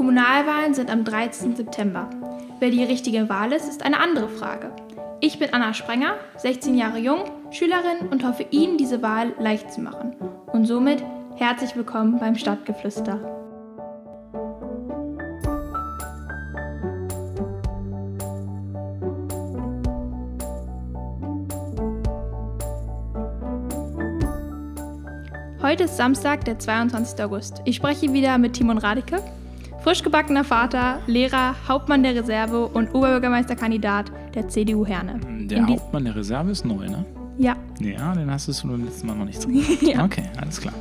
Kommunalwahlen sind am 13. September. Wer die richtige Wahl ist, ist eine andere Frage. Ich bin Anna Sprenger, 16 Jahre jung, Schülerin und hoffe Ihnen diese Wahl leicht zu machen. Und somit herzlich willkommen beim Stadtgeflüster. Heute ist Samstag, der 22. August. Ich spreche wieder mit Timon Radike, frisch gebackener Vater, Lehrer, Hauptmann der Reserve und Oberbürgermeisterkandidat der CDU Herne. Der In die- Hauptmann der Reserve ist neu, ne? Ja, Ja, den hast du beim letzten Mal noch nicht so. Ja. Okay, alles klar.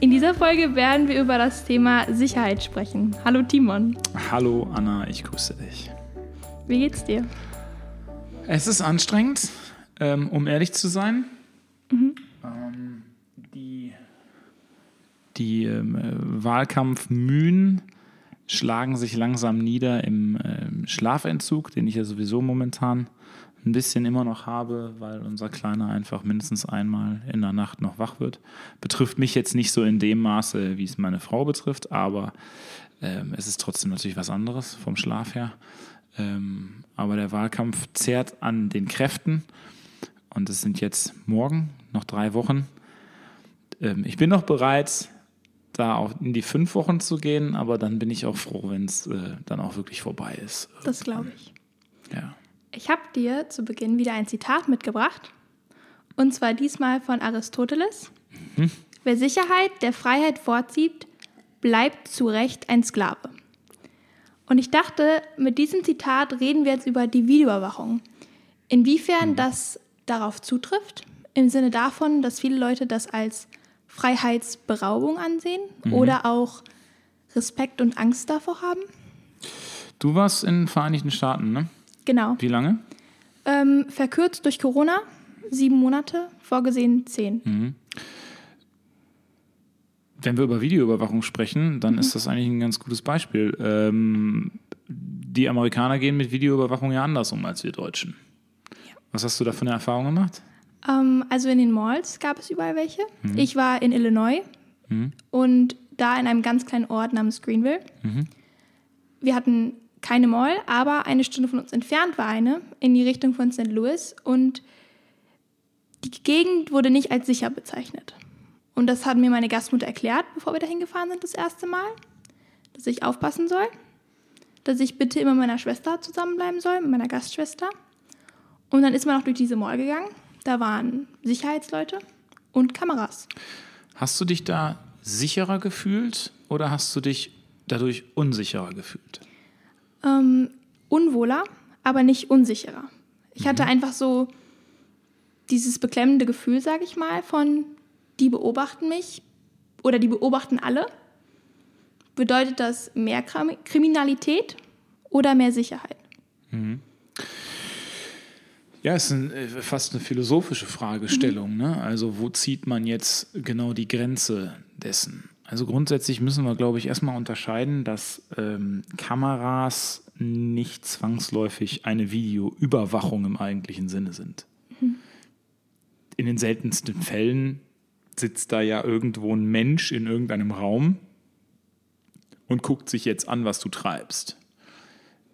in dieser Folge werden wir über das Thema Sicherheit sprechen. Hallo Timon, Hallo Anna, ich grüße dich. wie geht's dir? Es ist anstrengend, ähm, um ehrlich zu sein. Mhm. Ähm, die die ähm, äh, Wahlkampfmühen schlagen sich langsam nieder im ähm, Schlafentzug, den ich ja sowieso momentan ein bisschen immer noch habe, weil unser Kleiner einfach mindestens einmal in der Nacht noch wach wird. Betrifft mich jetzt nicht so in dem Maße, wie es meine Frau betrifft, aber ähm, es ist trotzdem natürlich was anderes vom Schlaf her. Ähm, aber der Wahlkampf zehrt an den Kräften und es sind jetzt morgen noch drei Wochen. Ähm, ich bin noch bereit, da auch in die fünf Wochen zu gehen, aber dann bin ich auch froh, wenn es äh, dann auch wirklich vorbei ist. Das glaube ich. Ja. Ich habe dir zu Beginn wieder ein Zitat mitgebracht. Und zwar diesmal von Aristoteles. Wer Sicherheit der Freiheit vorzieht, bleibt zu Recht ein Sklave. Und ich dachte, mit diesem Zitat reden wir jetzt über die Videoüberwachung. Inwiefern das darauf zutrifft, im Sinne davon, dass viele Leute das als Freiheitsberaubung ansehen oder auch Respekt und Angst davor haben. Du warst in den Vereinigten Staaten, ne? Genau. Wie lange? Ähm, verkürzt durch Corona, sieben Monate, vorgesehen zehn. Wenn wir über Videoüberwachung sprechen, dann ist das eigentlich ein ganz gutes Beispiel. Ähm, die Amerikaner gehen mit Videoüberwachung ja anders um als wir Deutschen. Was hast du da für eine Erfahrung gemacht? Ähm, also in den Malls gab es überall welche. Ich war in Illinois und da in einem ganz kleinen Ort namens Greenville. Wir hatten keine Mall, aber eine Stunde von uns entfernt war eine in die Richtung von St. Louis und die Gegend wurde nicht als sicher bezeichnet. Und das hat mir meine Gastmutter erklärt, bevor wir dahin gefahren sind das erste Mal, dass ich aufpassen soll, dass ich bitte immer mit meiner Schwester zusammenbleiben soll, mit meiner Gastschwester. Und dann ist man auch durch diese Mall gegangen. Da waren Sicherheitsleute und Kameras. Hast du dich da sicherer gefühlt oder hast du dich dadurch unsicherer gefühlt? Ähm, unwohler, aber nicht unsicherer. Ich hatte einfach so dieses beklemmende Gefühl, sage ich mal, von die beobachten mich oder die beobachten alle. Bedeutet das mehr Kriminalität oder mehr Sicherheit? Ja, es ist ein, äh, fast eine philosophische Fragestellung. Ne? Also wo zieht man jetzt genau die Grenze dessen? Also grundsätzlich müssen wir, glaube ich, erstmal unterscheiden, dass ähm, Kameras nicht zwangsläufig eine Videoüberwachung im eigentlichen Sinne sind. In den seltensten Fällen sitzt da ja irgendwo ein Mensch in irgendeinem Raum und guckt sich jetzt an, was du treibst.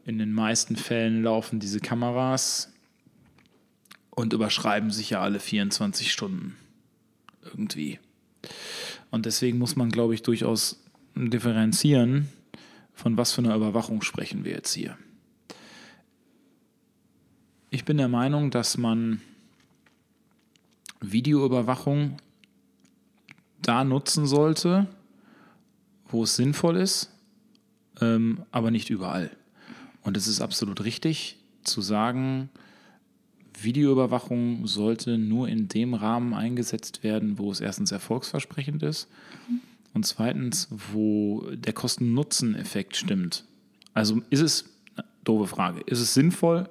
In den meisten Fällen laufen diese Kameras und überschreiben sich ja alle 24 Stunden irgendwie. Und deswegen muss man, glaube ich, durchaus differenzieren, von was für einer Überwachung sprechen wir jetzt hier. Ich bin der Meinung, dass man Videoüberwachung da nutzen sollte, wo es sinnvoll ist, ähm, aber nicht überall. Und es ist absolut richtig zu sagen, Videoüberwachung sollte nur in dem Rahmen eingesetzt werden, wo es erstens erfolgsversprechend ist und zweitens, wo der Kosten-Nutzen-Effekt stimmt. Also ist es, doofe Frage, ist es sinnvoll,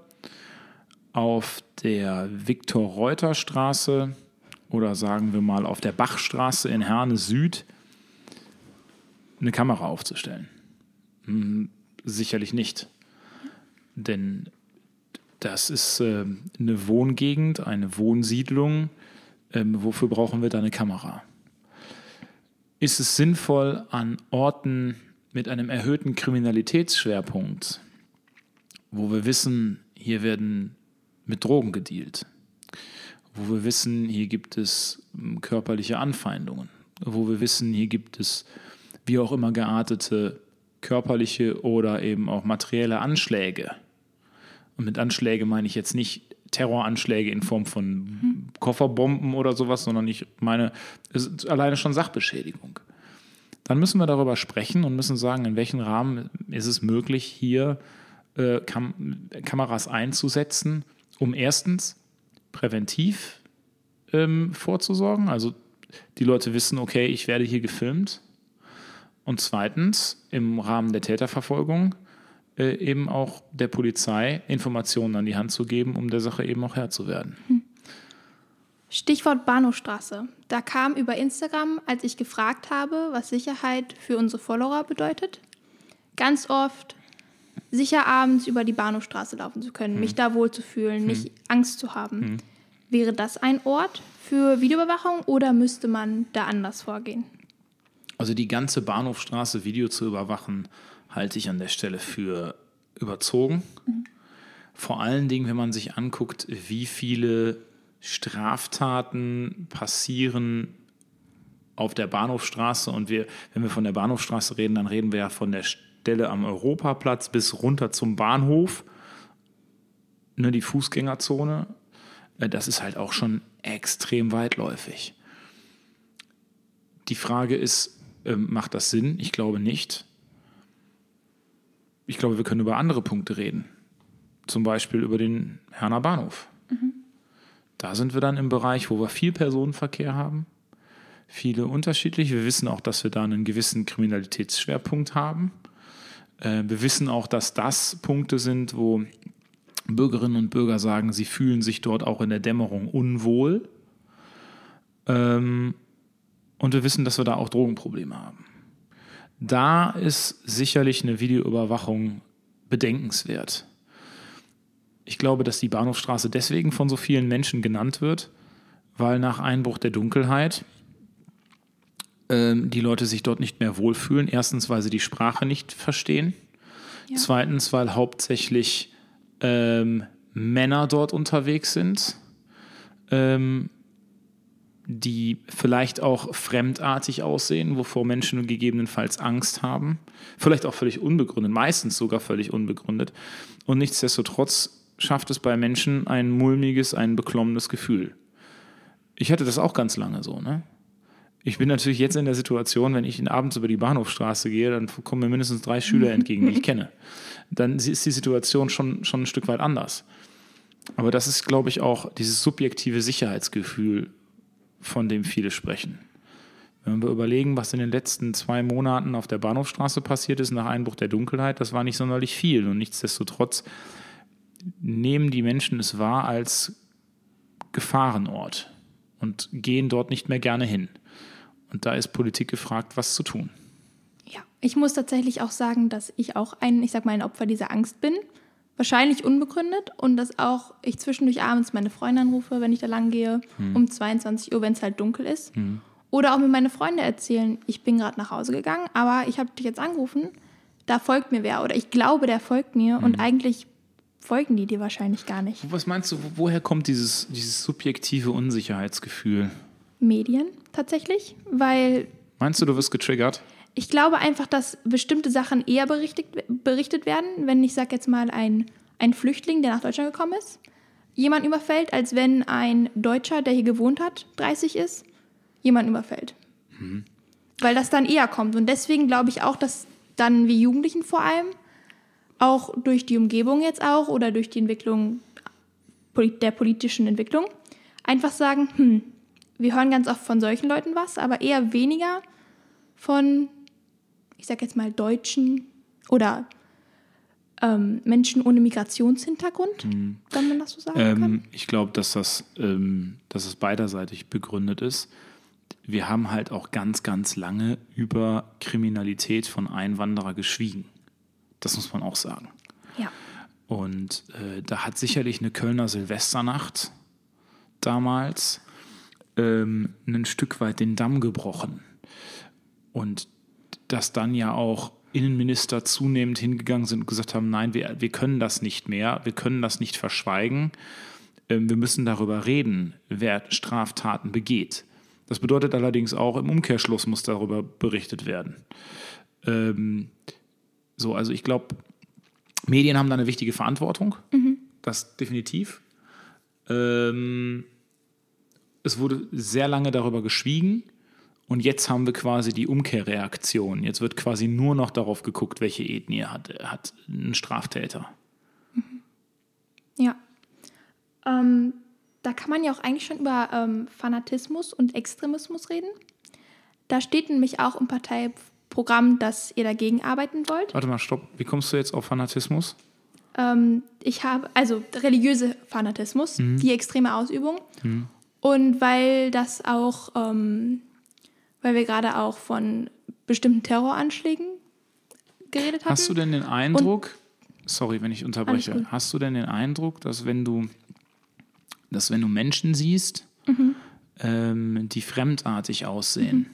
auf der Viktor-Reuter-Straße oder sagen wir mal auf der Bachstraße in Herne Süd eine Kamera aufzustellen? Hm, sicherlich nicht. Denn das ist äh, eine Wohngegend, eine Wohnsiedlung. Ähm, wofür brauchen wir da eine Kamera? Ist es sinnvoll, an Orten mit einem erhöhten Kriminalitätsschwerpunkt, wo wir wissen, hier werden mit Drogen gedealt, wo wir wissen, hier gibt es hm, körperliche Anfeindungen, wo wir wissen, hier gibt es wie auch immer geartete körperliche oder eben auch materielle Anschläge. Und mit Anschläge meine ich jetzt nicht Terroranschläge in Form von mhm. Kofferbomben oder sowas, sondern ich meine, es ist alleine schon Sachbeschädigung. Dann müssen wir darüber sprechen und müssen sagen, in welchem Rahmen ist es möglich, hier äh, Kam Kameras einzusetzen, um erstens präventiv ähm, vorzusorgen. Also die Leute wissen, okay, ich werde hier gefilmt. Und zweitens, im Rahmen der Täterverfolgung äh, eben auch der Polizei Informationen an die Hand zu geben, um der Sache eben auch Herr zu werden. Hm. Stichwort Bahnhofstraße. Da kam über Instagram, als ich gefragt habe, was Sicherheit für unsere Follower bedeutet, ganz oft sicher abends über die Bahnhofstraße laufen zu können, hm. mich da wohlzufühlen, hm. nicht Angst zu haben. Hm. Wäre das ein Ort für Videoüberwachung oder müsste man da anders vorgehen? Also die ganze Bahnhofstraße Video zu überwachen, halte ich an der Stelle für überzogen. Vor allen Dingen, wenn man sich anguckt, wie viele Straftaten passieren auf der Bahnhofstraße. Und wir, wenn wir von der Bahnhofstraße reden, dann reden wir ja von der Stelle am Europaplatz bis runter zum Bahnhof. Ne, die Fußgängerzone. Äh, das ist halt auch schon extrem weitläufig. Die Frage ist, ähm, macht das Sinn? Ich glaube nicht ich glaube, wir können über andere Punkte reden. Zum Beispiel über den Herner Bahnhof. Mhm. Da sind wir dann im Bereich, wo wir viel Personenverkehr haben, viele unterschiedliche. Wir wissen auch, dass wir da einen gewissen Kriminalitätsschwerpunkt haben. Äh, wir wissen auch, dass das Punkte sind, wo Bürgerinnen und Bürger sagen, sie fühlen sich dort auch in der Dämmerung unwohl. Ähm, und wir wissen, dass wir da auch Drogenprobleme haben. Da ist sicherlich eine Videoüberwachung bedenkenswert. Ich glaube, dass die Bahnhofstraße deswegen von so vielen Menschen genannt wird, weil nach Einbruch der Dunkelheit ähm, die Leute sich dort nicht mehr wohlfühlen. Erstens, weil sie die Sprache nicht verstehen. Ja. Zweitens, weil hauptsächlich ähm, Männer dort unterwegs sind. Ähm, die vielleicht auch fremdartig aussehen, wovor Menschen gegebenenfalls Angst haben. Vielleicht auch völlig unbegründet, meistens sogar völlig unbegründet. Und nichtsdestotrotz schafft es bei Menschen ein mulmiges, ein beklommenes Gefühl. Ich hatte das auch ganz lange so, ne? Ich bin natürlich jetzt in der Situation, wenn ich abends über die Bahnhofstraße gehe, dann kommen mir mindestens drei Schüler entgegen, die ich kenne. Dann ist die Situation schon, schon ein Stück weit anders. Aber das ist, glaube ich, auch dieses subjektive Sicherheitsgefühl, von dem viele sprechen. Wenn wir überlegen, was in den letzten zwei Monaten auf der Bahnhofstraße passiert ist nach Einbruch der Dunkelheit, das war nicht sonderlich viel. Und nichtsdestotrotz nehmen die Menschen es wahr als Gefahrenort und gehen dort nicht mehr gerne hin. Und da ist Politik gefragt, was zu tun. Ja, ich muss tatsächlich auch sagen, dass ich auch ein, ich sag mal, ein Opfer dieser Angst bin wahrscheinlich unbegründet und dass auch ich zwischendurch abends meine Freunde anrufe, wenn ich da lang gehe, hm. um 22 Uhr, wenn es halt dunkel ist. Hm. Oder auch mir meine Freunde erzählen, ich bin gerade nach Hause gegangen, aber ich habe dich jetzt angerufen, da folgt mir wer oder ich glaube, der folgt mir hm. und eigentlich folgen die dir wahrscheinlich gar nicht. Was meinst du, woher kommt dieses, dieses subjektive Unsicherheitsgefühl? Medien tatsächlich, weil... Meinst du, du wirst getriggert? Ich glaube einfach, dass bestimmte Sachen eher berichtet, berichtet werden, wenn ich sage jetzt mal ein, ein Flüchtling, der nach Deutschland gekommen ist, jemand überfällt, als wenn ein Deutscher, der hier gewohnt hat, 30 ist, jemand überfällt. Mhm. Weil das dann eher kommt. Und deswegen glaube ich auch, dass dann wir Jugendlichen vor allem, auch durch die Umgebung jetzt auch oder durch die Entwicklung der politischen Entwicklung, einfach sagen, hm, wir hören ganz oft von solchen Leuten was, aber eher weniger von ich sage jetzt mal, Deutschen oder ähm, Menschen ohne Migrationshintergrund, mhm. wenn man das so sagen ähm, kann? Ich glaube, dass das, ähm, dass es beiderseitig begründet ist. Wir haben halt auch ganz, ganz lange über Kriminalität von Einwanderer geschwiegen. Das muss man auch sagen. Ja. Und äh, da hat sicherlich eine Kölner Silvesternacht damals ähm, ein Stück weit den Damm gebrochen. Und dass dann ja auch Innenminister zunehmend hingegangen sind und gesagt haben, nein, wir, wir können das nicht mehr, wir können das nicht verschweigen, ähm, wir müssen darüber reden, wer Straftaten begeht. Das bedeutet allerdings auch, im Umkehrschluss muss darüber berichtet werden. Ähm, so, also ich glaube, Medien haben da eine wichtige Verantwortung, mhm. das definitiv. Ähm, es wurde sehr lange darüber geschwiegen und jetzt haben wir quasi die Umkehrreaktion. Jetzt wird quasi nur noch darauf geguckt, welche Ethnie hat, hat ein Straftäter. Mhm. Ja. Ähm, da kann man ja auch eigentlich schon über ähm, Fanatismus und Extremismus reden. Da steht nämlich auch im Parteiprogramm, dass ihr dagegen arbeiten wollt. Warte mal, stopp. Wie kommst du jetzt auf Fanatismus? Ähm, ich habe, also religiöse Fanatismus, mhm. die extreme Ausübung. Mhm. Und weil das auch ähm, weil wir gerade auch von bestimmten Terroranschlägen geredet haben. Hast du denn den Eindruck, Und, sorry, wenn ich unterbreche, hast du denn den Eindruck, dass wenn du, dass wenn du Menschen siehst, mhm. ähm, die fremdartig aussehen, mhm.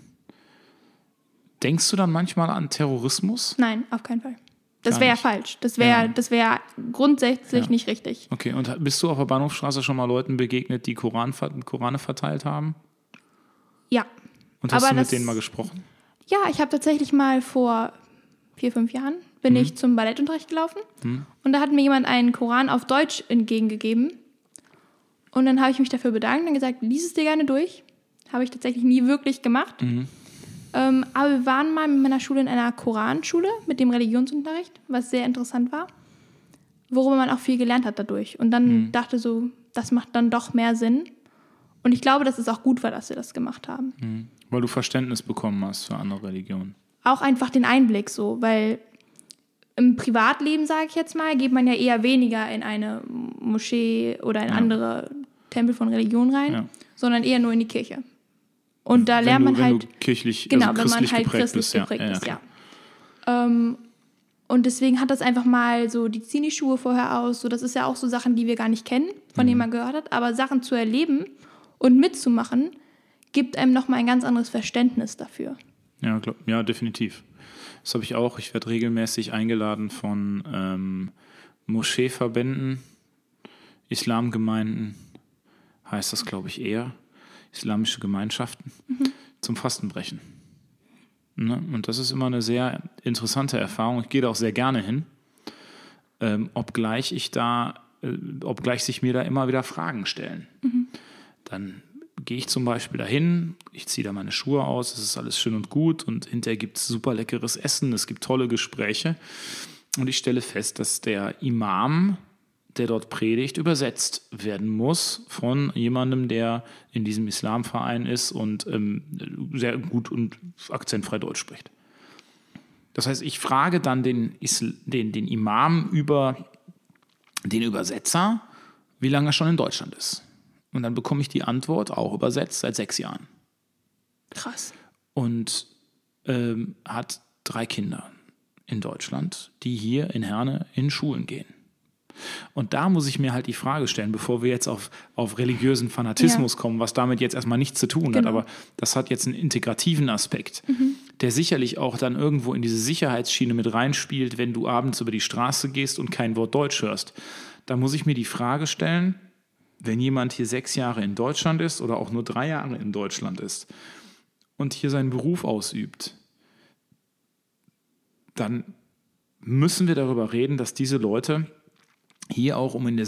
denkst du dann manchmal an Terrorismus? Nein, auf keinen Fall. Das wäre ja falsch. Das wäre ja. wär grundsätzlich ja. nicht richtig. Okay, und bist du auf der Bahnhofstraße schon mal Leuten begegnet, die Koran, Korane verteilt haben? Ja. Und hast Aber du mit denen mal gesprochen? Ja, ich habe tatsächlich mal vor vier, fünf Jahren bin mhm. ich zum Ballettunterricht gelaufen mhm. und da hat mir jemand einen Koran auf Deutsch entgegengegeben. Und dann habe ich mich dafür bedankt und gesagt, lies es dir gerne durch. Habe ich tatsächlich nie wirklich gemacht. Mhm. Ähm, aber wir waren mal mit meiner Schule in einer Koranschule mit dem Religionsunterricht, was sehr interessant war, worüber man auch viel gelernt hat dadurch. Und dann mhm. dachte so, das macht dann doch mehr Sinn. Und ich glaube, dass es auch gut war, dass wir das gemacht haben. Weil du Verständnis bekommen hast für andere Religionen. Auch einfach den Einblick so, weil im Privatleben, sage ich jetzt mal, geht man ja eher weniger in eine Moschee oder in ja. andere Tempel von Religion rein, ja. sondern eher nur in die Kirche. Und da wenn lernt man du, halt. Du kirchlich, genau, also wenn man halt christlich bist, geprägt ja. ist, ja. Ähm, und deswegen hat das einfach mal so, die ziehen die Schuhe vorher aus. So, das ist ja auch so Sachen, die wir gar nicht kennen, von mhm. denen man gehört hat. Aber Sachen zu erleben und mitzumachen, gibt einem nochmal ein ganz anderes Verständnis dafür. Ja, glaub, ja definitiv. Das habe ich auch. Ich werde regelmäßig eingeladen von ähm, Moscheeverbänden, Islamgemeinden, heißt das, glaube ich, eher, islamische Gemeinschaften, mhm. zum Fastenbrechen. Ne? Und das ist immer eine sehr interessante Erfahrung. Ich gehe da auch sehr gerne hin, ähm, obgleich ich da, äh, obgleich sich mir da immer wieder Fragen stellen. Mhm. Dann gehe ich zum Beispiel dahin, ich ziehe da meine Schuhe aus, es ist alles schön und gut und hinterher gibt es super leckeres Essen, es gibt tolle Gespräche und ich stelle fest, dass der Imam, der dort predigt, übersetzt werden muss von jemandem, der in diesem Islamverein ist und ähm, sehr gut und akzentfrei Deutsch spricht. Das heißt, ich frage dann den, den, den Imam über den Übersetzer, wie lange er schon in Deutschland ist. Und dann bekomme ich die Antwort, auch übersetzt, seit sechs Jahren. Krass. Und ähm, hat drei Kinder in Deutschland, die hier in Herne in Schulen gehen. Und da muss ich mir halt die Frage stellen, bevor wir jetzt auf, auf religiösen Fanatismus ja. kommen, was damit jetzt erstmal nichts zu tun genau. hat, aber das hat jetzt einen integrativen Aspekt, mhm. der sicherlich auch dann irgendwo in diese Sicherheitsschiene mit reinspielt, wenn du abends über die Straße gehst und kein Wort Deutsch hörst. Da muss ich mir die Frage stellen, wenn jemand hier sechs Jahre in Deutschland ist oder auch nur drei Jahre in Deutschland ist und hier seinen Beruf ausübt, dann müssen wir darüber reden, dass diese Leute hier auch, um in, der,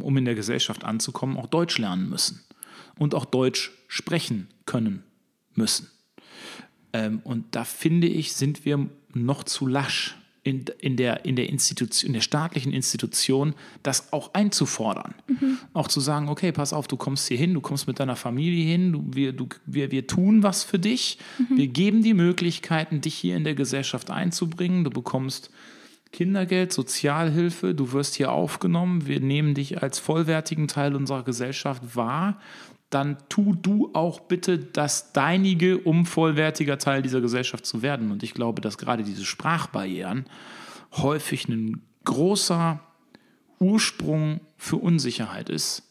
um in der Gesellschaft anzukommen, auch Deutsch lernen müssen und auch Deutsch sprechen können müssen. Ähm, und da finde ich, sind wir noch zu lasch in, in, der, in, der Institution, in der staatlichen Institution, das auch einzufordern. Mhm. Auch zu sagen, okay, pass auf, du kommst hier hin, du kommst mit deiner Familie hin, du, wir, du, wir, wir tun was für dich, mhm. wir geben die Möglichkeiten, dich hier in der Gesellschaft einzubringen, du bekommst Kindergeld, Sozialhilfe, du wirst hier aufgenommen, wir nehmen dich als vollwertigen Teil unserer Gesellschaft wahr dann tu du auch bitte das Deinige, um vollwertiger Teil dieser Gesellschaft zu werden. Und ich glaube, dass gerade diese Sprachbarrieren häufig ein großer Ursprung für Unsicherheit ist,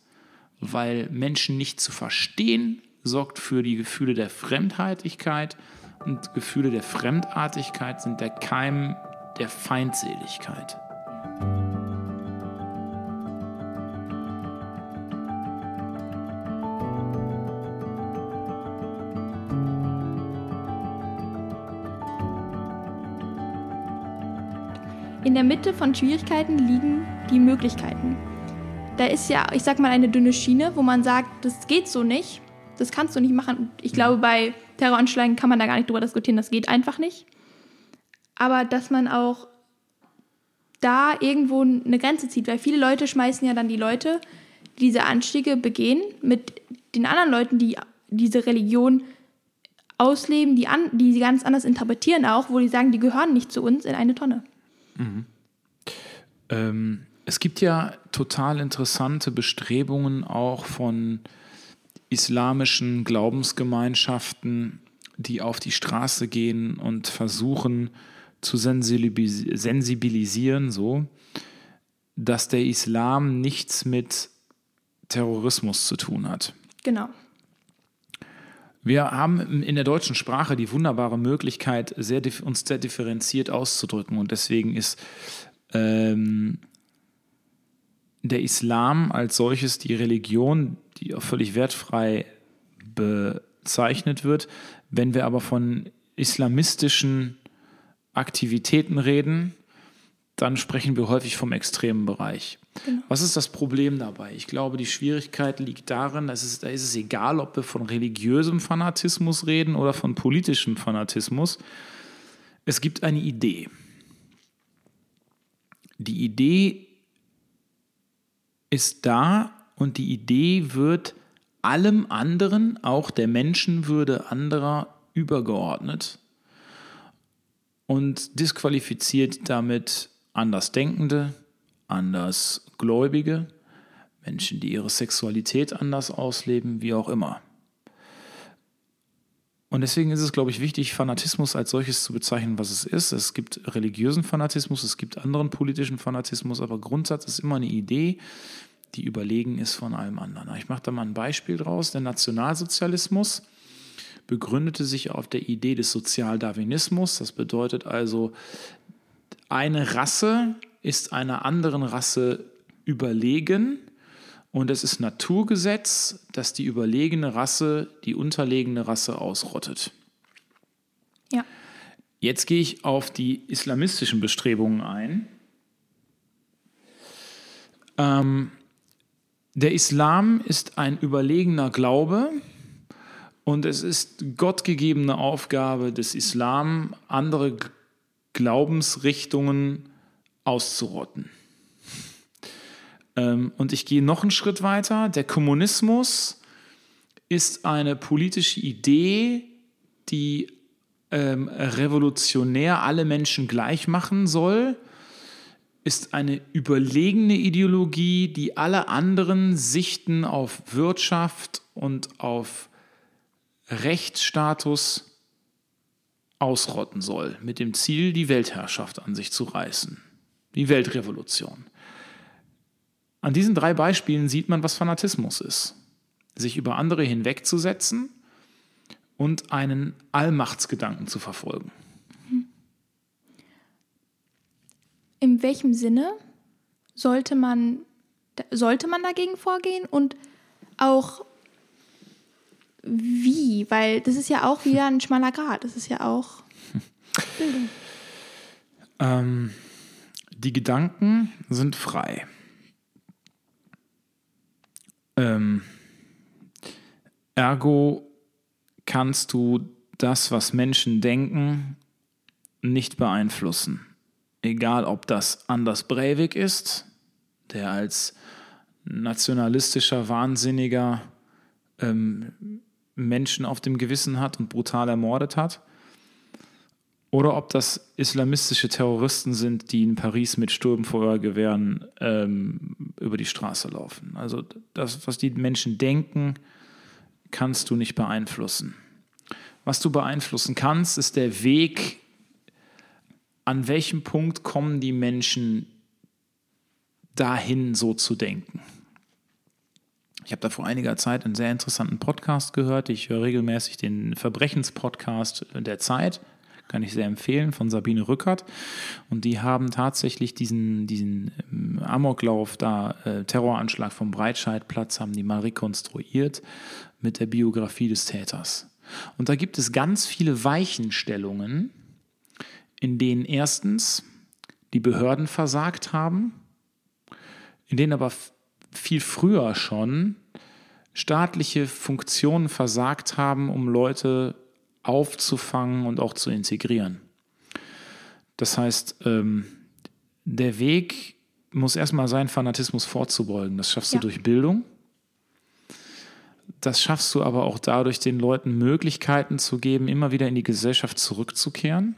weil Menschen nicht zu verstehen sorgt für die Gefühle der Fremdheitlichkeit und Gefühle der Fremdartigkeit sind der Keim der Feindseligkeit. In der Mitte von Schwierigkeiten liegen die Möglichkeiten. Da ist ja, ich sag mal, eine dünne Schiene, wo man sagt, das geht so nicht, das kannst du nicht machen. Ich glaube, bei Terroranschlägen kann man da gar nicht drüber diskutieren, das geht einfach nicht. Aber dass man auch da irgendwo eine Grenze zieht, weil viele Leute schmeißen ja dann die Leute, die diese Anstiege begehen, mit den anderen Leuten, die diese Religion ausleben, die, an, die sie ganz anders interpretieren auch, wo die sagen, die gehören nicht zu uns, in eine Tonne. Mhm. Ähm, es gibt ja total interessante Bestrebungen auch von islamischen Glaubensgemeinschaften, die auf die Straße gehen und versuchen zu sensibilisieren, so, dass der Islam nichts mit Terrorismus zu tun hat. Genau. Wir haben in der deutschen Sprache die wunderbare Möglichkeit, sehr, uns sehr differenziert auszudrücken. Und deswegen ist ähm, der Islam als solches die Religion, die auch völlig wertfrei bezeichnet wird. Wenn wir aber von islamistischen Aktivitäten reden, dann sprechen wir häufig vom extremen Bereich. Genau. Was ist das Problem dabei? Ich glaube, die Schwierigkeit liegt darin, dass es, da ist es egal, ob wir von religiösem Fanatismus reden oder von politischem Fanatismus. Es gibt eine Idee. Die Idee ist da und die Idee wird allem anderen, auch der Menschenwürde anderer, übergeordnet und disqualifiziert damit Andersdenkende, Andersgläubige, Menschen, die ihre Sexualität anders ausleben, wie auch immer. Und deswegen ist es, glaube ich, wichtig, Fanatismus als solches zu bezeichnen, was es ist. Es gibt religiösen Fanatismus, es gibt anderen politischen Fanatismus, aber Grundsatz ist immer eine Idee, die überlegen ist von allem anderen. Ich mache da mal ein Beispiel draus. Der Nationalsozialismus begründete sich auf der Idee des Sozialdarwinismus. Das bedeutet also, eine Rasse ist einer anderen Rasse überlegen und es ist Naturgesetz, dass die überlegene Rasse die unterlegene Rasse ausrottet. Ja. Jetzt gehe ich auf die islamistischen Bestrebungen ein. Ähm, der Islam ist ein überlegener Glaube und es ist gottgegebene Aufgabe des Islam, andere Glaubensrichtungen auszurotten. Ähm, und ich gehe noch einen Schritt weiter. Der Kommunismus ist eine politische Idee, die ähm, revolutionär alle Menschen gleich machen soll ist eine überlegene Ideologie, die alle anderen Sichten auf Wirtschaft und auf Rechtsstatus ausrotten soll, mit dem Ziel, die Weltherrschaft an sich zu reißen. Die Weltrevolution. An diesen drei Beispielen sieht man, was Fanatismus ist. Sich über andere hinwegzusetzen und einen Allmachtsgedanken zu verfolgen. in welchem Sinne sollte man, sollte man dagegen vorgehen und auch wie? Weil das ist ja auch wieder ein schmaler Grad. Das ist ja auch Bildung. Ähm, die Gedanken sind frei. Ähm, ergo kannst du das, was Menschen denken, nicht beeinflussen egal ob das Anders Breivik ist, der als nationalistischer Wahnsinniger ähm, Menschen auf dem Gewissen hat und brutal ermordet hat, oder ob das islamistische Terroristen sind, die in Paris mit Sturmfeuergewehren ähm, über die Straße laufen. Also das, was die Menschen denken, kannst du nicht beeinflussen. Was du beeinflussen kannst, ist der Weg, an welchem Punkt kommen die Menschen dahin, so zu denken? Ich habe da vor einiger Zeit einen sehr interessanten Podcast gehört. Ich höre regelmäßig den Verbrechenspodcast der Zeit. Kann ich sehr empfehlen, von Sabine Rückert. Und die haben tatsächlich diesen, diesen ähm, Amoklauf da, äh, Terroranschlag vom Breitscheidplatz, haben die mal rekonstruiert mit der Biografie des Täters. Und da gibt es ganz viele Weichenstellungen, in denen erstens die Behörden versagt haben, in denen aber viel früher schon staatliche Funktionen versagt haben, um Leute aufzufangen und auch zu integrieren. Das heißt, ähm, der Weg muss erstmal sein, Fanatismus vorzubeugen. Das schaffst ja. du durch Bildung. Das schaffst du aber auch dadurch, den Leuten Möglichkeiten zu geben, immer wieder in die Gesellschaft zurückzukehren.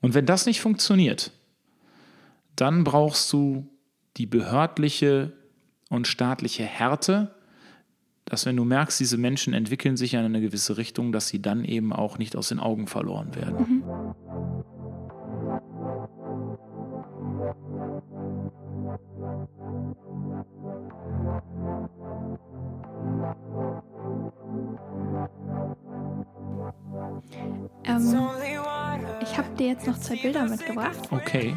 Und wenn das nicht funktioniert, dann brauchst du die behördliche und staatliche Härte, dass wenn du merkst, diese Menschen entwickeln sich in eine gewisse Richtung, dass sie dann eben auch nicht aus den Augen verloren werden. Mhm. Ähm, ich habe dir jetzt noch zwei Bilder mitgebracht. Okay.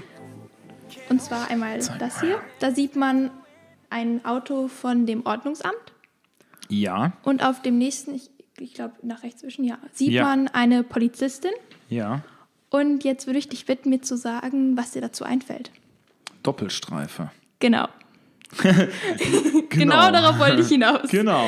Und zwar einmal das hier. Da sieht man ein Auto von dem Ordnungsamt. Ja. Und auf dem nächsten, ich, ich glaube nach rechts zwischen, ja, sieht ja. man eine Polizistin. Ja. Und jetzt würde ich dich bitten, mir zu sagen, was dir dazu einfällt. Doppelstreife. Genau. genau. genau darauf wollte ich hinaus. Genau.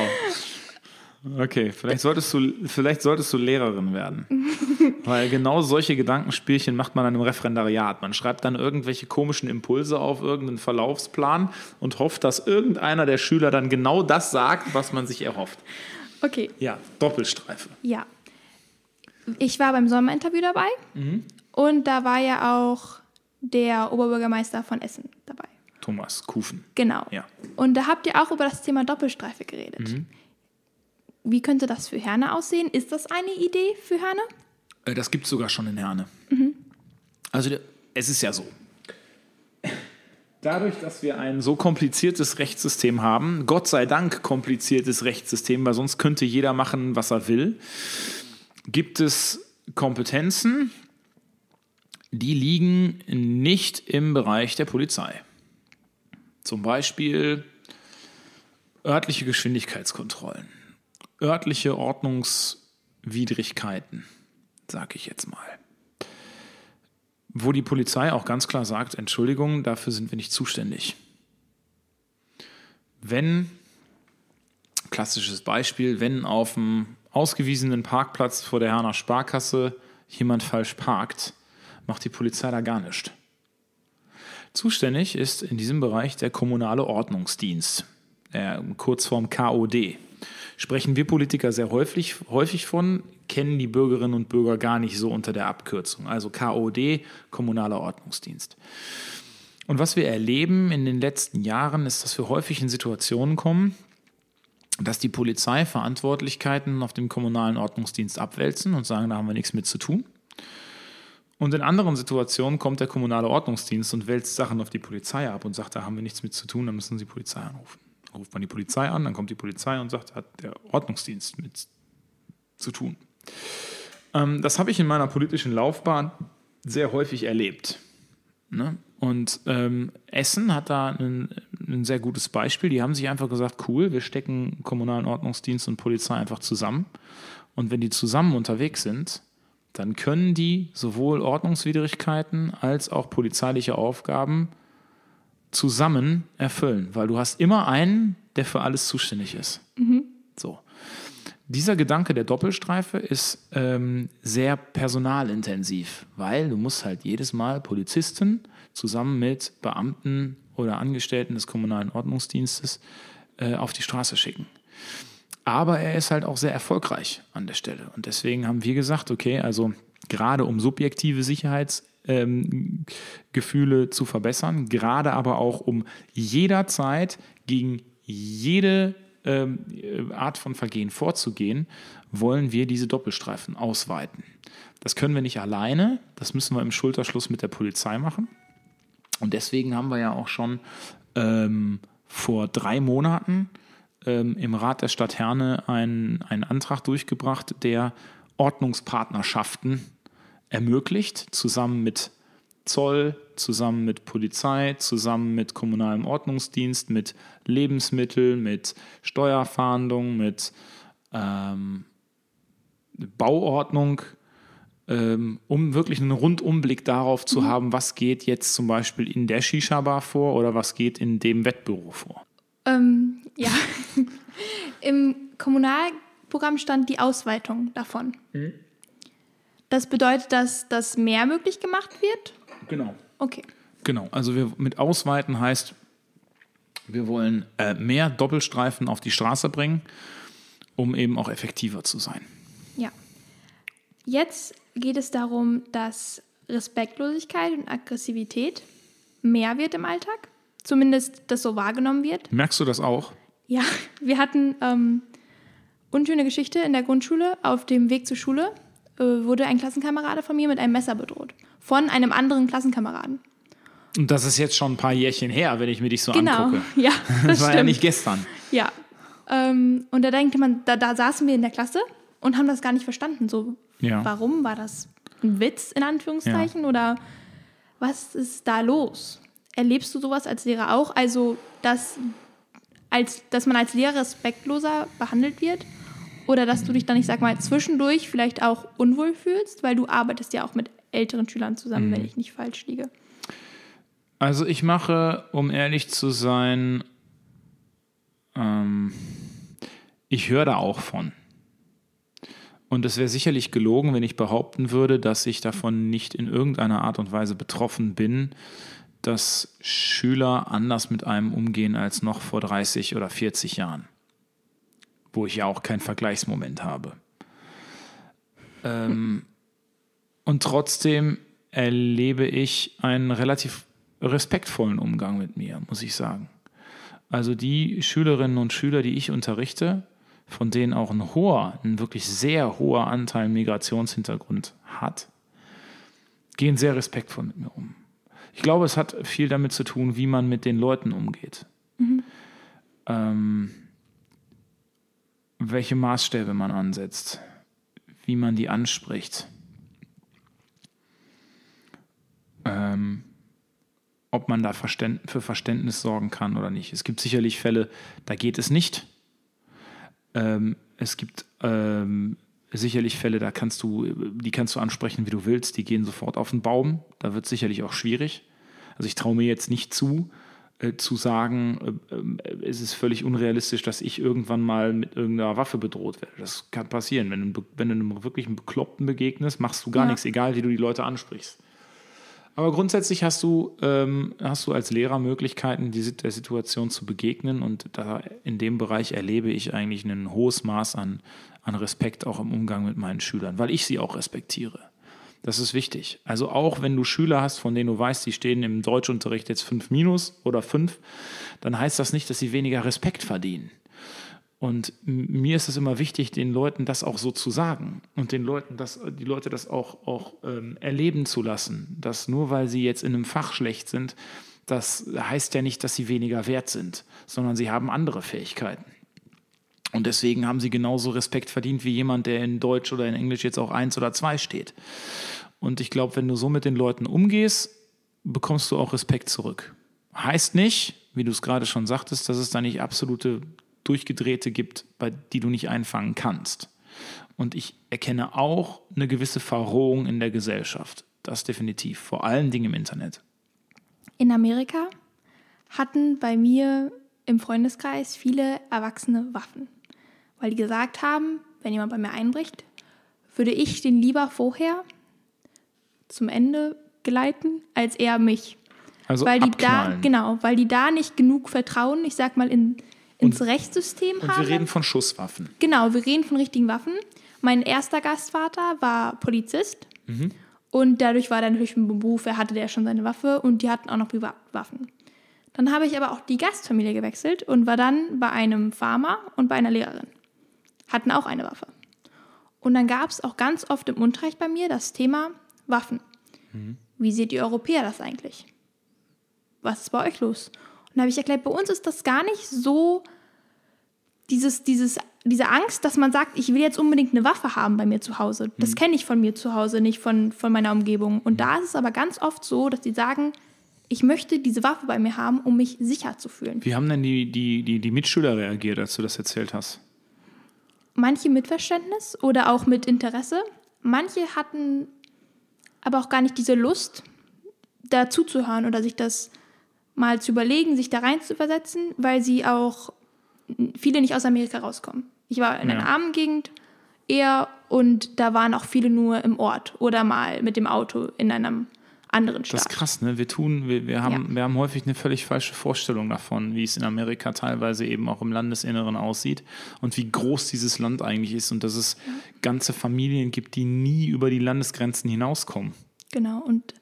Okay, vielleicht solltest du, vielleicht solltest du Lehrerin werden. Weil genau solche Gedankenspielchen macht man dann im Referendariat. Man schreibt dann irgendwelche komischen Impulse auf irgendeinen Verlaufsplan und hofft, dass irgendeiner der Schüler dann genau das sagt, was man sich erhofft. Okay. Ja, Doppelstreife. Ja. Ich war beim Sommerinterview dabei mhm. und da war ja auch der Oberbürgermeister von Essen dabei. Thomas Kufen. Genau. Ja. Und da habt ihr auch über das Thema Doppelstreife geredet. Mhm. Wie könnte das für Herne aussehen? Ist das eine Idee für Herne? Äh, das gibt es sogar schon in Herne. Mhm. Also es ist ja so. Dadurch, dass wir ein so kompliziertes Rechtssystem haben, Gott sei Dank kompliziertes Rechtssystem, weil sonst könnte jeder machen, was er will, gibt es Kompetenzen, die liegen nicht im Bereich der Polizei. Zum Beispiel örtliche Geschwindigkeitskontrollen örtliche Ordnungswidrigkeiten, sage ich jetzt mal. Wo die Polizei auch ganz klar sagt, Entschuldigung, dafür sind wir nicht zuständig. Wenn, klassisches Beispiel, wenn auf dem ausgewiesenen Parkplatz vor der Herner Sparkasse jemand falsch parkt, macht die Polizei da gar nichts. Zuständig ist in diesem Bereich der kommunale Ordnungsdienst, der Kurzform KOD sprechen wir Politiker sehr häufig, häufig von, kennen die Bürgerinnen und Bürger gar nicht so unter der Abkürzung. Also KOD, Kommunaler Ordnungsdienst. Und was wir erleben in den letzten Jahren ist, dass wir häufig in Situationen kommen, dass die Polizei Verantwortlichkeiten auf dem kommunalen Ordnungsdienst abwälzen und sagen, da haben wir nichts mit zu tun. Und in anderen Situationen kommt der kommunale Ordnungsdienst und wälzt Sachen auf die Polizei ab und sagt, da haben wir nichts mit zu tun, da müssen Sie die Polizei anrufen ruft man die Polizei an, dann kommt die Polizei und sagt, hat der Ordnungsdienst mit zu tun. Ähm, das habe ich in meiner politischen Laufbahn sehr häufig erlebt. Ne? Und ähm, Essen hat da ein, ein, sehr gutes Beispiel. Die haben sich einfach gesagt, cool, wir stecken kommunalen Ordnungsdienst und Polizei einfach zusammen. Und wenn die zusammen unterwegs sind, dann können die sowohl Ordnungswidrigkeiten als auch polizeiliche Aufgaben zusammen erfüllen, weil du hast immer einen, der für alles zuständig ist. Mhm. So. Dieser Gedanke der Doppelstreife ist ähm, sehr personalintensiv, weil du musst halt jedes Mal Polizisten zusammen mit Beamten oder Angestellten des kommunalen Ordnungsdienstes äh, auf die Straße schicken. Aber er ist halt auch sehr erfolgreich an der Stelle. Und deswegen haben wir gesagt, okay, also gerade um subjektive Sicherheits ähm, Gefühle zu verbessern, gerade aber auch um jederzeit gegen jede ähm, Art von Vergehen vorzugehen, wollen wir diese Doppelstreifen ausweiten. Das können wir nicht alleine, das müssen wir im Schulterschluss mit der Polizei machen. Und deswegen haben wir ja auch schon ähm, vor drei Monaten ähm, im Rat der Stadt Herne einen, einen Antrag durchgebracht, der Ordnungspartnerschaften ermöglicht, zusammen mit Zoll, zusammen mit Polizei, zusammen mit kommunalem Ordnungsdienst, mit Lebensmitteln, mit Steuerfahndung, mit ähm, Bauordnung, ähm, um wirklich einen Rundumblick darauf zu mhm. haben, was geht jetzt zum Beispiel in der Shisha-Bar vor oder was geht in dem Wettbüro vor. Ähm, ja, im Kommunalprogramm stand die Ausweitung davon. Mhm. Das bedeutet, dass das mehr möglich gemacht wird? Genau. Okay. Genau, also wir mit ausweiten heißt, wir wollen äh, mehr Doppelstreifen auf die Straße bringen, um eben auch effektiver zu sein. Ja. Jetzt geht es darum, dass Respektlosigkeit und Aggressivität mehr wird im Alltag. Zumindest das so wahrgenommen wird. Merkst du das auch? Ja, wir hatten ähm, unschöne Geschichte in der Grundschule. Auf dem Weg zur Schule wurde ein Klassenkamerade von mir mit einem Messer bedroht. Von einem anderen Klassenkameraden. Und das ist jetzt schon ein paar Jährchen her, wenn ich mir dich so genau. angucke. Ja, das, das war stimmt. ja nicht gestern. Ja. Ähm, und da denkt man, da, da saßen wir in der Klasse und haben das gar nicht verstanden. So, ja. warum war das ein Witz in Anführungszeichen ja. oder was ist da los? Erlebst du sowas als Lehrer auch? Also, dass, als, dass man als Lehrer respektloser behandelt wird? Oder dass du dich dann, ich sag mal, zwischendurch vielleicht auch unwohl fühlst, weil du arbeitest ja auch mit älteren Schülern zusammen, mhm. wenn ich nicht falsch liege. Also ich mache, um ehrlich zu sein, ähm, ich höre da auch von. Und es wäre sicherlich gelogen, wenn ich behaupten würde, dass ich davon nicht in irgendeiner Art und Weise betroffen bin, dass Schüler anders mit einem umgehen als noch vor 30 oder 40 Jahren, wo ich ja auch keinen Vergleichsmoment habe. Ähm, und trotzdem erlebe ich einen relativ respektvollen Umgang mit mir, muss ich sagen. Also die Schülerinnen und Schüler, die ich unterrichte, von denen auch ein hoher, ein wirklich sehr hoher Anteil Migrationshintergrund hat, gehen sehr respektvoll mit mir um. Ich glaube, es hat viel damit zu tun, wie man mit den Leuten umgeht. Mhm. Ähm, welche Maßstäbe man ansetzt, wie man die anspricht. Ähm, ob man da für Verständnis sorgen kann oder nicht. Es gibt sicherlich Fälle, da geht es nicht. Ähm, es gibt ähm, sicherlich Fälle, da kannst du, die kannst du ansprechen, wie du willst, die gehen sofort auf den Baum. Da wird es sicherlich auch schwierig. Also ich traue mir jetzt nicht zu, äh, zu sagen, äh, äh, es ist völlig unrealistisch, dass ich irgendwann mal mit irgendeiner Waffe bedroht werde. Das kann passieren. Wenn du, wenn du einem wirklich einen Bekloppten begegnest, machst du gar ja. nichts, egal wie du die Leute ansprichst. Aber grundsätzlich hast du, ähm, hast du als Lehrer Möglichkeiten, die, der Situation zu begegnen. Und da in dem Bereich erlebe ich eigentlich ein hohes Maß an, an Respekt auch im Umgang mit meinen Schülern, weil ich sie auch respektiere. Das ist wichtig. Also auch wenn du Schüler hast, von denen du weißt, die stehen im Deutschunterricht jetzt fünf minus oder fünf, dann heißt das nicht, dass sie weniger Respekt verdienen. Und mir ist es immer wichtig, den Leuten das auch so zu sagen und den Leuten das, die Leute das auch, auch ähm, erleben zu lassen, dass nur weil sie jetzt in einem Fach schlecht sind, das heißt ja nicht, dass sie weniger wert sind, sondern sie haben andere Fähigkeiten. Und deswegen haben sie genauso Respekt verdient wie jemand, der in Deutsch oder in Englisch jetzt auch eins oder zwei steht. Und ich glaube, wenn du so mit den Leuten umgehst, bekommst du auch Respekt zurück. Heißt nicht, wie du es gerade schon sagtest, dass es da nicht absolute durchgedrehte gibt, bei die du nicht einfangen kannst. Und ich erkenne auch eine gewisse Verrohung in der Gesellschaft. Das definitiv, vor allen Dingen im Internet. In Amerika hatten bei mir im Freundeskreis viele Erwachsene Waffen, weil die gesagt haben, wenn jemand bei mir einbricht, würde ich den lieber vorher zum Ende geleiten, als er mich. Also weil die abknallen. da genau, weil die da nicht genug Vertrauen, ich sag mal in ins und, Rechtssystem und haben. Und wir reden von Schusswaffen. Genau, wir reden von richtigen Waffen. Mein erster Gastvater war Polizist. Mhm. Und dadurch war er natürlich im Beruf, er hatte ja schon seine Waffe und die hatten auch noch Privatwaffen. Dann habe ich aber auch die Gastfamilie gewechselt und war dann bei einem Farmer und bei einer Lehrerin. Hatten auch eine Waffe. Und dann gab es auch ganz oft im Unterricht bei mir das Thema Waffen. Mhm. Wie seht ihr Europäer das eigentlich? Was ist bei euch los? Und da habe ich erklärt, bei uns ist das gar nicht so dieses, dieses, diese Angst, dass man sagt, ich will jetzt unbedingt eine Waffe haben bei mir zu Hause. Das Mhm. kenne ich von mir zu Hause, nicht von, von meiner Umgebung. Und da ist es aber ganz oft so, dass die sagen, ich möchte diese Waffe bei mir haben, um mich sicher zu fühlen. Wie haben denn die, die, die, die Mitschüler reagiert, als du das erzählt hast? Manche mit Verständnis oder auch mit Interesse. Manche hatten aber auch gar nicht diese Lust, dazu zu hören oder sich das mal zu überlegen, sich da rein zu versetzen, weil sie auch viele nicht aus Amerika rauskommen. Ich war in einer Ja. armen Gegend eher und da waren auch viele nur im Ort oder mal mit dem Auto in einem anderen Das Staat. ist krass, ne? Wir tun, wir, wir, haben, Ja. wir haben häufig eine völlig falsche Vorstellung davon, wie es in Amerika teilweise eben auch im Landesinneren aussieht und wie groß dieses Land eigentlich ist und dass es ganze Familien gibt, die nie über die Landesgrenzen hinauskommen. Genau, und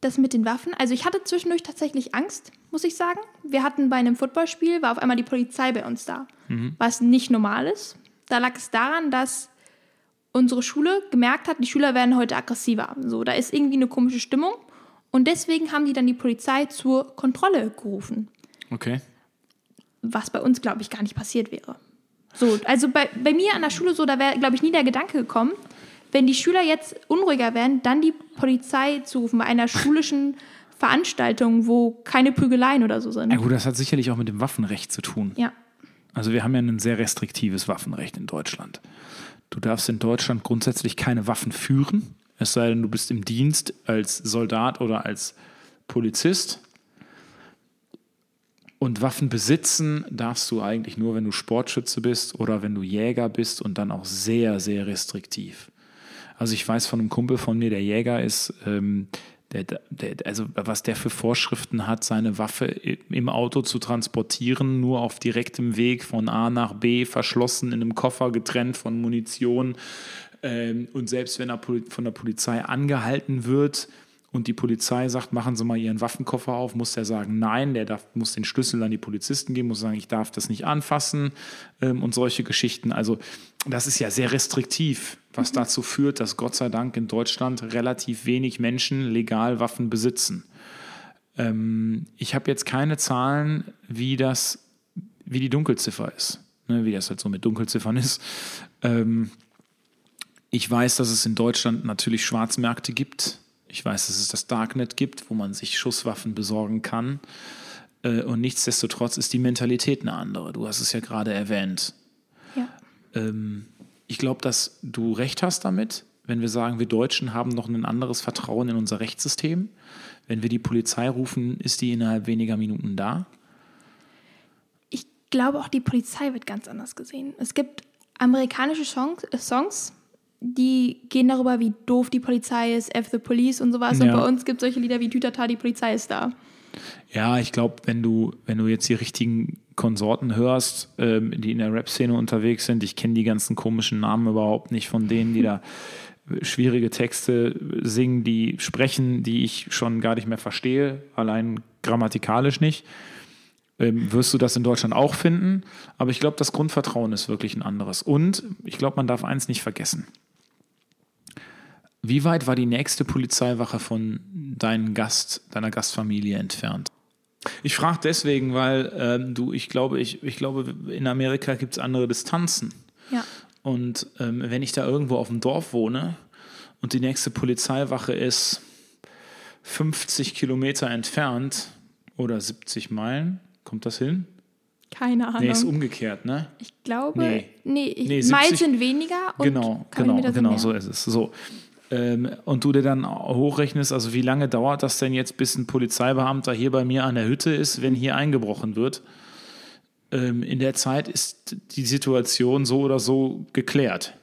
das mit den Waffen, also ich hatte zwischendurch tatsächlich Angst, muss ich sagen. Wir hatten bei einem Footballspiel, war auf einmal die Polizei bei uns da, was nicht normal ist. Da lag es daran, dass unsere Schule gemerkt hat, die Schüler werden heute aggressiver. So, da ist irgendwie eine komische Stimmung. Und deswegen haben die dann die Polizei zur Kontrolle gerufen, Okay. was bei uns, glaube ich, gar nicht passiert wäre. So, also bei, bei mir an der Schule so, da wäre, glaube ich, nie der Gedanke gekommen, wenn die Schüler jetzt unruhiger werden, dann die Polizei zu rufen bei einer schulischen Veranstaltung, wo keine Prügeleien oder so sind. Ja gut, das hat sicherlich auch mit dem Waffenrecht zu tun. Ja, Also wir haben ja ein sehr restriktives Waffenrecht in Deutschland. Du darfst in Deutschland grundsätzlich keine Waffen führen, es sei denn, du bist im Dienst als Soldat oder als Polizist. Und Waffen besitzen darfst du eigentlich nur, wenn du Sportschütze bist oder wenn du Jäger bist und dann auch sehr, sehr restriktiv. Also ich weiß von einem Kumpel von mir, der Jäger ist, ähm, der, der, also was der für Vorschriften hat, seine Waffe im Auto zu transportieren, nur auf direktem Weg von A nach B, verschlossen in einem Koffer, getrennt von Munition. Ähm, und selbst wenn er von der Polizei angehalten wird und die Polizei sagt, machen Sie mal Ihren Waffenkoffer auf, muss der sagen, nein, der darf, muss den Schlüssel an die Polizisten geben, muss sagen, ich darf das nicht anfassen ähm, und solche Geschichten. Also das ist ja sehr restriktiv, was dazu führt, dass Gott sei Dank in Deutschland relativ wenig Menschen legal Waffen besitzen. Ähm, ich habe jetzt keine Zahlen, wie das, wie die Dunkelziffer ist, ne, wie das halt so mit Dunkelziffern ist. Ähm, ich weiß, dass es in Deutschland natürlich Schwarzmärkte gibt. Ich weiß, dass es das Darknet gibt, wo man sich Schusswaffen besorgen kann. Äh, Und nichtsdestotrotz ist die Mentalität eine andere. Du hast es ja gerade erwähnt. ja. Ähm, ich glaube, dass du recht hast damit, wenn wir sagen, wir Deutschen haben noch ein anderes Vertrauen in unser Rechtssystem. Wenn wir die Polizei rufen, ist die innerhalb weniger Minuten da. Ich glaube, auch die Polizei wird ganz anders gesehen. Es gibt amerikanische äh, Songs die gehen darüber, wie doof die Polizei ist, F the Police und sowas. Und Ja. bei uns gibt es solche Lieder wie Tütata, die Polizei ist da. Ja, ich glaube, wenn du, wenn du jetzt die richtigen Konsorten hörst, ähm, die in der Rap-Szene unterwegs sind, ich kenne die ganzen komischen Namen überhaupt nicht von denen, die da schwierige Texte singen, die sprechen, die ich schon gar nicht mehr verstehe, allein grammatikalisch nicht. Ähm, wirst du das in Deutschland auch finden. Aber ich glaube, das Grundvertrauen ist wirklich ein anderes. Und ich glaube, man darf eins nicht vergessen. Wie weit war die nächste Polizeiwache von deinem Gast, deiner Gastfamilie entfernt? Ich frage deswegen, weil ähm, du, ich glaube, ich, ich glaube, in Amerika gibt es andere Distanzen. Ja. Und ähm, wenn ich da irgendwo auf dem Dorf wohne und die nächste Polizeiwache ist 50 Kilometer entfernt oder 70 Meilen, kommt das hin? Keine Ahnung. Nee, ist umgekehrt, ne? ich glaube, Nee. nee, ich, Nee, Miles 70 sind weniger und genau, genau, genau, mehr. so ist es. So. Ähm, und du dir dann hochrechnest, also wie lange dauert das denn jetzt, bis ein Polizeibeamter hier bei mir an der Hütte ist, wenn hier eingebrochen wird? Ähm, in der Zeit ist die Situation so oder so geklärt.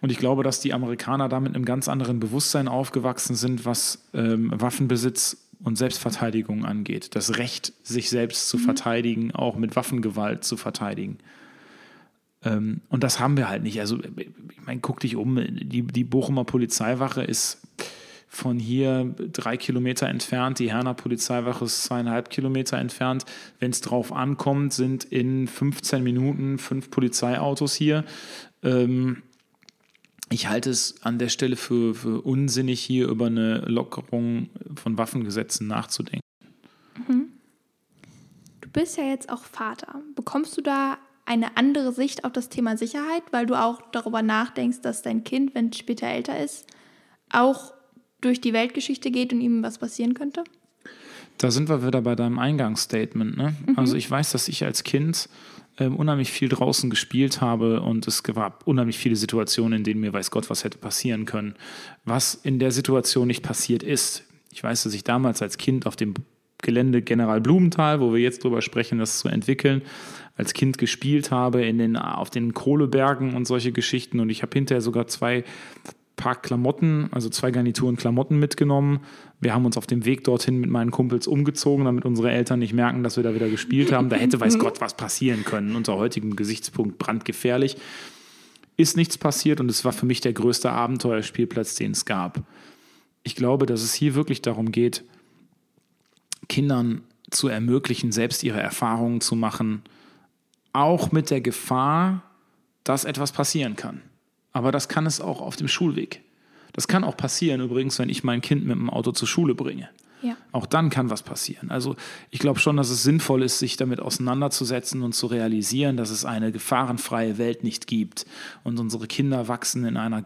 Und ich glaube, dass die Amerikaner da mit einem ganz anderen Bewusstsein aufgewachsen sind, was ähm, Waffenbesitz und Selbstverteidigung angeht. Das Recht, sich selbst zu verteidigen, auch mit Waffengewalt zu verteidigen. Ähm, und das haben wir halt nicht. Also, ich meine, guck dich um. Die, die Bochumer Polizeiwache ist von hier drei Kilometer entfernt. Die Herner Polizeiwache ist zweieinhalb Kilometer entfernt. Wenn es drauf ankommt, sind in 15 Minuten fünf Polizeiautos hier. Ähm, ich halte es an der Stelle für, für unsinnig, hier über eine Lockerung von Waffengesetzen nachzudenken. Du bist ja jetzt auch Vater. Bekommst du da eine andere Sicht auf das Thema Sicherheit, weil du auch darüber nachdenkst, dass dein Kind, wenn es später älter ist, auch durch die Weltgeschichte geht und ihm was passieren könnte? Da sind wir wieder bei deinem Eingangsstatement. Ne? Mhm. Also ich weiß, dass ich als Kind äh, unheimlich viel draußen gespielt habe und es gab unheimlich viele Situationen, in denen mir weiß Gott, was hätte passieren können, was in der Situation nicht passiert ist. Ich weiß, dass ich damals als Kind auf dem Gelände General Blumenthal, wo wir jetzt drüber sprechen, das zu entwickeln, als Kind gespielt habe in den, auf den Kohlebergen und solche Geschichten. Und ich habe hinterher sogar zwei paar Klamotten, also zwei Garnituren Klamotten mitgenommen. Wir haben uns auf dem Weg dorthin mit meinen Kumpels umgezogen, damit unsere Eltern nicht merken, dass wir da wieder gespielt haben. Da hätte weiß Gott was passieren können. Unter heutigem Gesichtspunkt brandgefährlich. Ist nichts passiert und es war für mich der größte Abenteuerspielplatz, den es gab. Ich glaube, dass es hier wirklich darum geht, Kindern zu ermöglichen, selbst ihre Erfahrungen zu machen, auch mit der Gefahr, dass etwas passieren kann. Aber das kann es auch auf dem Schulweg. Das kann auch passieren übrigens, wenn ich mein Kind mit dem Auto zur Schule bringe. Ja. Auch dann kann was passieren. Also ich glaube schon, dass es sinnvoll ist, sich damit auseinanderzusetzen und zu realisieren, dass es eine gefahrenfreie Welt nicht gibt. Und unsere Kinder wachsen in einer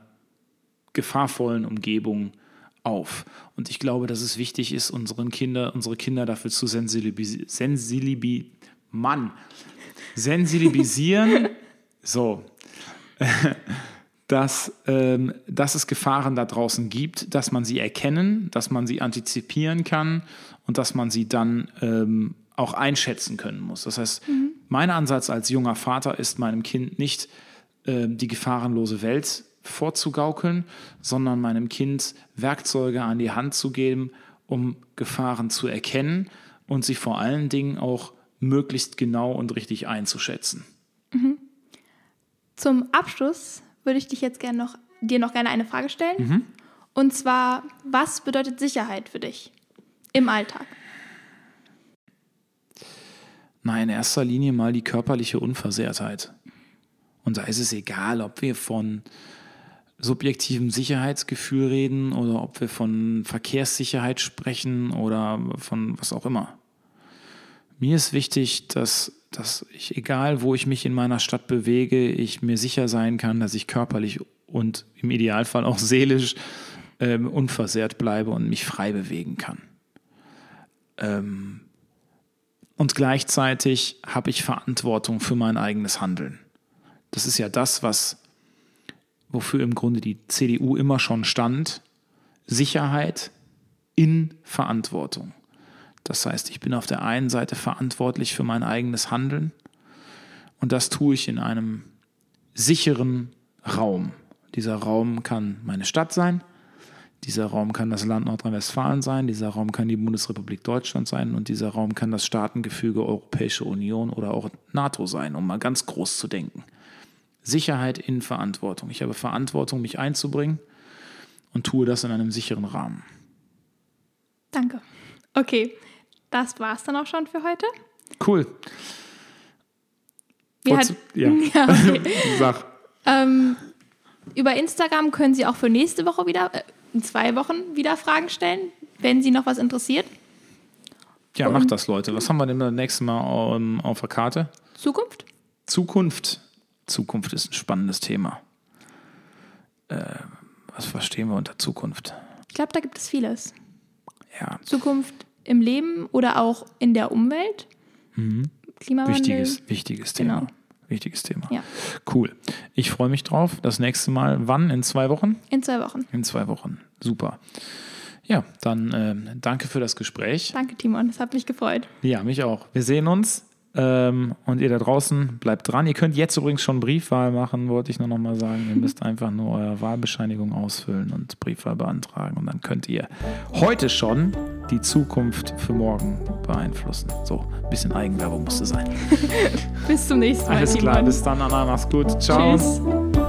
gefahrvollen Umgebung auf. Und ich glaube, dass es wichtig ist, unseren Kinder, unsere Kinder dafür zu sensibilisieren. Mann. Sensibilisieren. so. dass, ähm, dass es Gefahren da draußen gibt, dass man sie erkennen, dass man sie antizipieren kann und dass man sie dann ähm, auch einschätzen können muss. Das heißt, mhm. mein Ansatz als junger Vater ist, meinem Kind nicht äh, die gefahrenlose Welt vorzugaukeln, sondern meinem Kind Werkzeuge an die Hand zu geben, um Gefahren zu erkennen und sie vor allen Dingen auch möglichst genau und richtig einzuschätzen. Mhm. Zum Abschluss würde ich dich jetzt gerne noch, dir noch gerne eine Frage stellen. Mhm. Und zwar, was bedeutet Sicherheit für dich im Alltag? Na, in erster Linie mal die körperliche Unversehrtheit. Und da ist es egal, ob wir von subjektivem Sicherheitsgefühl reden oder ob wir von Verkehrssicherheit sprechen oder von was auch immer. Mir ist wichtig, dass dass ich, egal wo ich mich in meiner Stadt bewege, ich mir sicher sein kann, dass ich körperlich und im Idealfall auch seelisch ähm, unversehrt bleibe und mich frei bewegen kann. Ähm, und gleichzeitig habe ich Verantwortung für mein eigenes Handeln. Das ist ja das, was wofür im Grunde die CDU immer schon stand. Sicherheit in Verantwortung. Das heißt, ich bin auf der einen Seite verantwortlich für mein eigenes Handeln und das tue ich in einem sicheren Raum. Dieser Raum kann meine Stadt sein, dieser Raum kann das Land Nordrhein-Westfalen sein, dieser Raum kann die Bundesrepublik Deutschland sein und dieser Raum kann das Staatengefüge Europäische Union oder auch NATO sein, um mal ganz groß zu denken. Sicherheit in Verantwortung. Ich habe Verantwortung, mich einzubringen und tue das in einem sicheren Rahmen. Danke. Okay, das war es dann auch schon für heute. Cool. Wir hat, ja. ja okay. Sag. Ähm, über Instagram können Sie auch für nächste Woche wieder, äh, in zwei Wochen wieder Fragen stellen, wenn Sie noch was interessiert. Ja, Und, macht das, Leute. Was haben wir denn das nächste Mal um, auf der Karte? Zukunft? Zukunft. Zukunft ist ein spannendes Thema. Äh, was verstehen wir unter Zukunft? Ich glaube, da gibt es vieles. Ja. Zukunft im Leben oder auch in der Umwelt. Mhm. Klimawandel. Wichtiges, wichtiges Thema. Genau. Wichtiges Thema. Ja. Cool. Ich freue mich drauf. Das nächste Mal, wann? In zwei Wochen? In zwei Wochen. In zwei Wochen. Super. Ja, dann äh, danke für das Gespräch. Danke, Timon. Es hat mich gefreut. Ja, mich auch. Wir sehen uns ähm, und ihr da draußen bleibt dran. Ihr könnt jetzt übrigens schon Briefwahl machen, wollte ich nur noch mal sagen. Ihr müsst einfach nur eure Wahlbescheinigung ausfüllen und Briefwahl beantragen. Und dann könnt ihr heute schon die Zukunft für morgen beeinflussen. So, ein bisschen Eigenwerbung musste sein. bis zum nächsten Mal. Alles klar, bis dann, Anna. Mach's gut. Ciao. Tschüss.